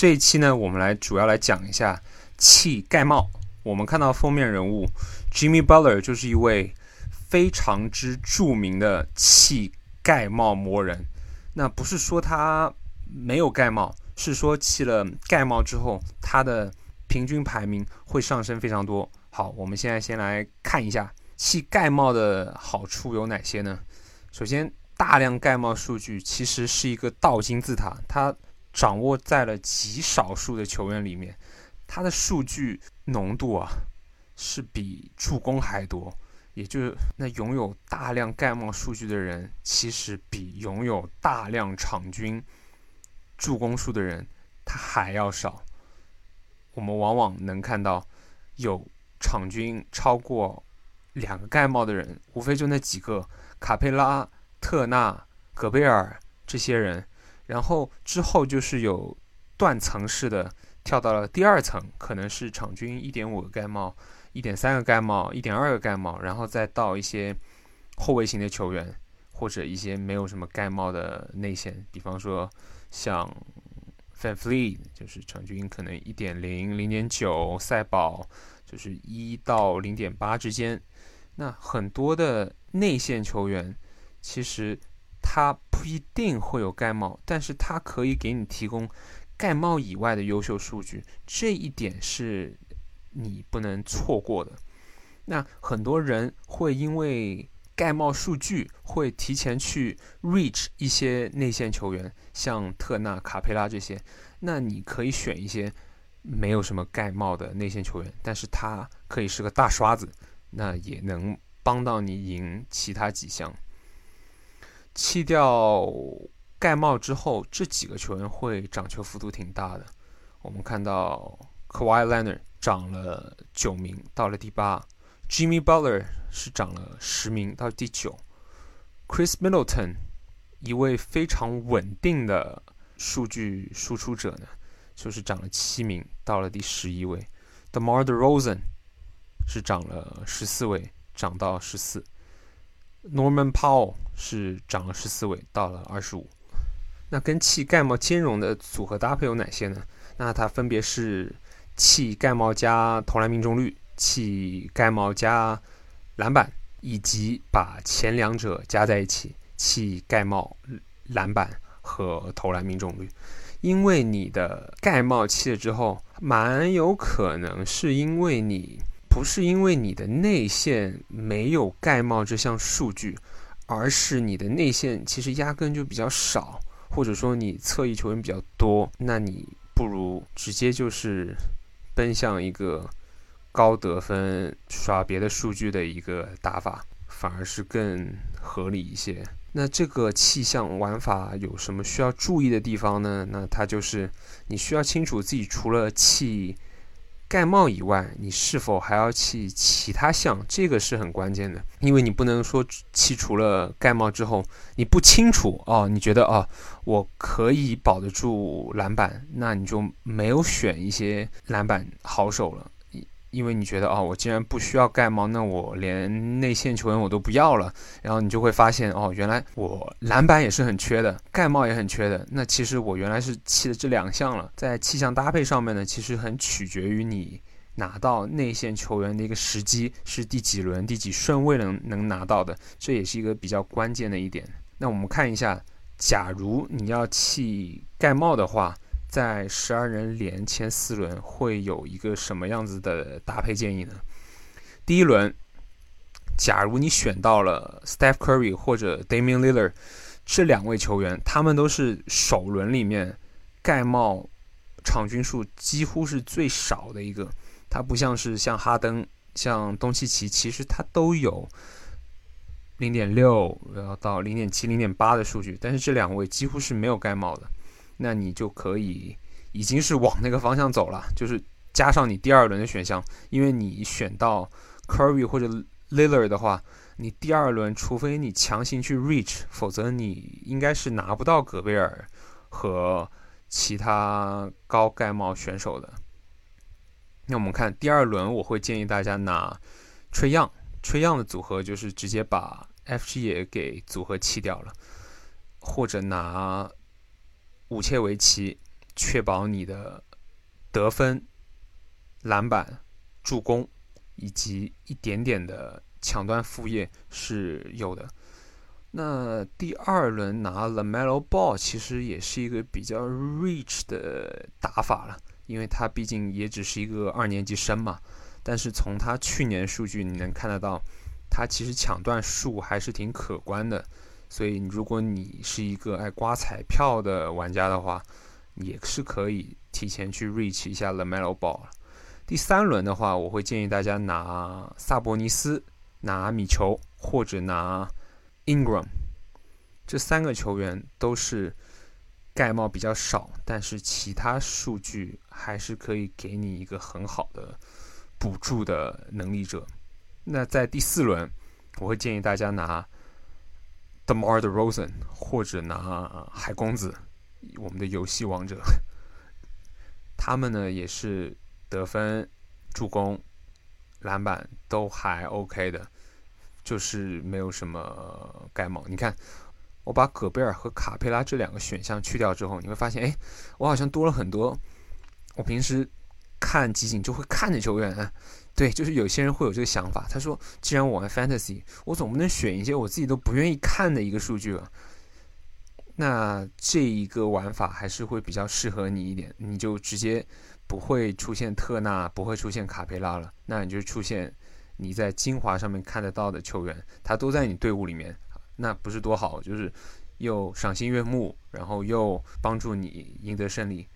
这一期呢，我们来主要来讲一下气盖帽。我们看到封面人物 Jimmy Butler 就是一位非常之著名的气盖帽魔人。那不是说他没有盖帽，是说弃了盖帽之后，他的平均排名会上升非常多。好，我们现在先来看一下弃盖帽的好处有哪些呢？首先，大量盖帽数据其实是一个倒金字塔，它掌握在了极少数的球员里面，他的数据浓度啊是比助攻还多，也就是那拥有大量盖帽数据的人，其实比拥有大量场均助攻数的人他还要少。我们往往能看到有场均超过两个盖帽的人，无非就那几个。卡佩拉、特纳、戈贝尔这些人，然后之后就是有断层式的跳到了第二层，可能是场均一点五个盖帽、一点三个盖帽、一点二个盖帽，然后再到一些后卫型的球员，或者一些没有什么盖帽的内线，比方说像 Fanflee 就是场均可能一点零、零点九，赛宝就是一到零点八之间。那很多的内线球员，其实他不一定会有盖帽，但是他可以给你提供盖帽以外的优秀数据，这一点是你不能错过的。那很多人会因为盖帽数据，会提前去 reach 一些内线球员，像特纳、卡佩拉这些。那你可以选一些没有什么盖帽的内线球员，但是他可以是个大刷子。那也能帮到你赢其他几项。弃掉盖帽之后，这几个球员会涨球幅度挺大的。我们看到 Kawhi Leonard 涨了九名，到了第八；Jimmy Butler 是涨了十名，到第九；Chris Middleton 一位非常稳定的数据输出者呢，就是涨了七名，到了第十一位；DeMar DeRozan。是涨了十四位，涨到十四。Norman Powell 是涨了十四位，到了二十五。那跟气盖帽兼容的组合搭配有哪些呢？那它分别是气盖帽加投篮命中率、气盖帽加篮板，以及把前两者加在一起，气盖帽篮板和投篮命中率。因为你的盖帽弃了之后，蛮有可能是因为你。不是因为你的内线没有盖帽这项数据，而是你的内线其实压根就比较少，或者说你侧翼球员比较多，那你不如直接就是奔向一个高得分、刷别的数据的一个打法，反而是更合理一些。那这个气象玩法有什么需要注意的地方呢？那它就是你需要清楚自己除了气。盖帽以外，你是否还要弃其他项？这个是很关键的，因为你不能说弃除了盖帽之后，你不清楚哦，你觉得哦，我可以保得住篮板，那你就没有选一些篮板好手了。因为你觉得哦，我既然不需要盖帽，那我连内线球员我都不要了。然后你就会发现哦，原来我篮板也是很缺的，盖帽也很缺的。那其实我原来是弃了这两项了。在气象搭配上面呢，其实很取决于你拿到内线球员的一个时机是第几轮、第几顺位能能拿到的，这也是一个比较关键的一点。那我们看一下，假如你要弃盖帽的话。在十二人连前四轮会有一个什么样子的搭配建议呢？第一轮，假如你选到了 Steph Curry 或者 Damian Lillard 这两位球员，他们都是首轮里面盖帽场均数几乎是最少的一个。他不像是像哈登、像东契奇，其实他都有零点六然后到零点七、零点八的数据，但是这两位几乎是没有盖帽的。那你就可以已经是往那个方向走了，就是加上你第二轮的选项，因为你选到 Curry 或者 Lillard 的话，你第二轮除非你强行去 reach，否则你应该是拿不到戈贝尔和其他高盖帽选手的。那我们看第二轮，我会建议大家拿吹样，吹样的组合就是直接把 FG 也给组合弃掉了，或者拿。武切维奇确保你的得分、篮板、助攻以及一点点的抢断副业是有的。那第二轮拿了 Melo Ball，其实也是一个比较 rich 的打法了，因为他毕竟也只是一个二年级生嘛。但是从他去年数据你能看得到，他其实抢断数还是挺可观的。所以如果你是一个爱刮彩票的玩家的话，也是可以提前去 reach 一下 the Melo Ball。第三轮的话，我会建议大家拿萨博尼斯、拿米球或者拿 Ingram，这三个球员都是盖帽比较少，但是其他数据还是可以给你一个很好的补助的能力者。那在第四轮，我会建议大家拿 DeMar d e r o s e n 或者拿海公子。我们的游戏王者，他们呢也是得分、助攻、篮板都还 OK 的，就是没有什么盖帽。你看，我把戈贝尔和卡佩拉这两个选项去掉之后，你会发现，哎，我好像多了很多我平时看集锦就会看的球员。对，就是有些人会有这个想法，他说，既然我玩 Fantasy，我总不能选一些我自己都不愿意看的一个数据吧。那这一个玩法还是会比较适合你一点，你就直接不会出现特纳，不会出现卡佩拉了。那你就出现你在精华上面看得到的球员，他都在你队伍里面，那不是多好？就是又赏心悦目，然后又帮助你赢得胜利。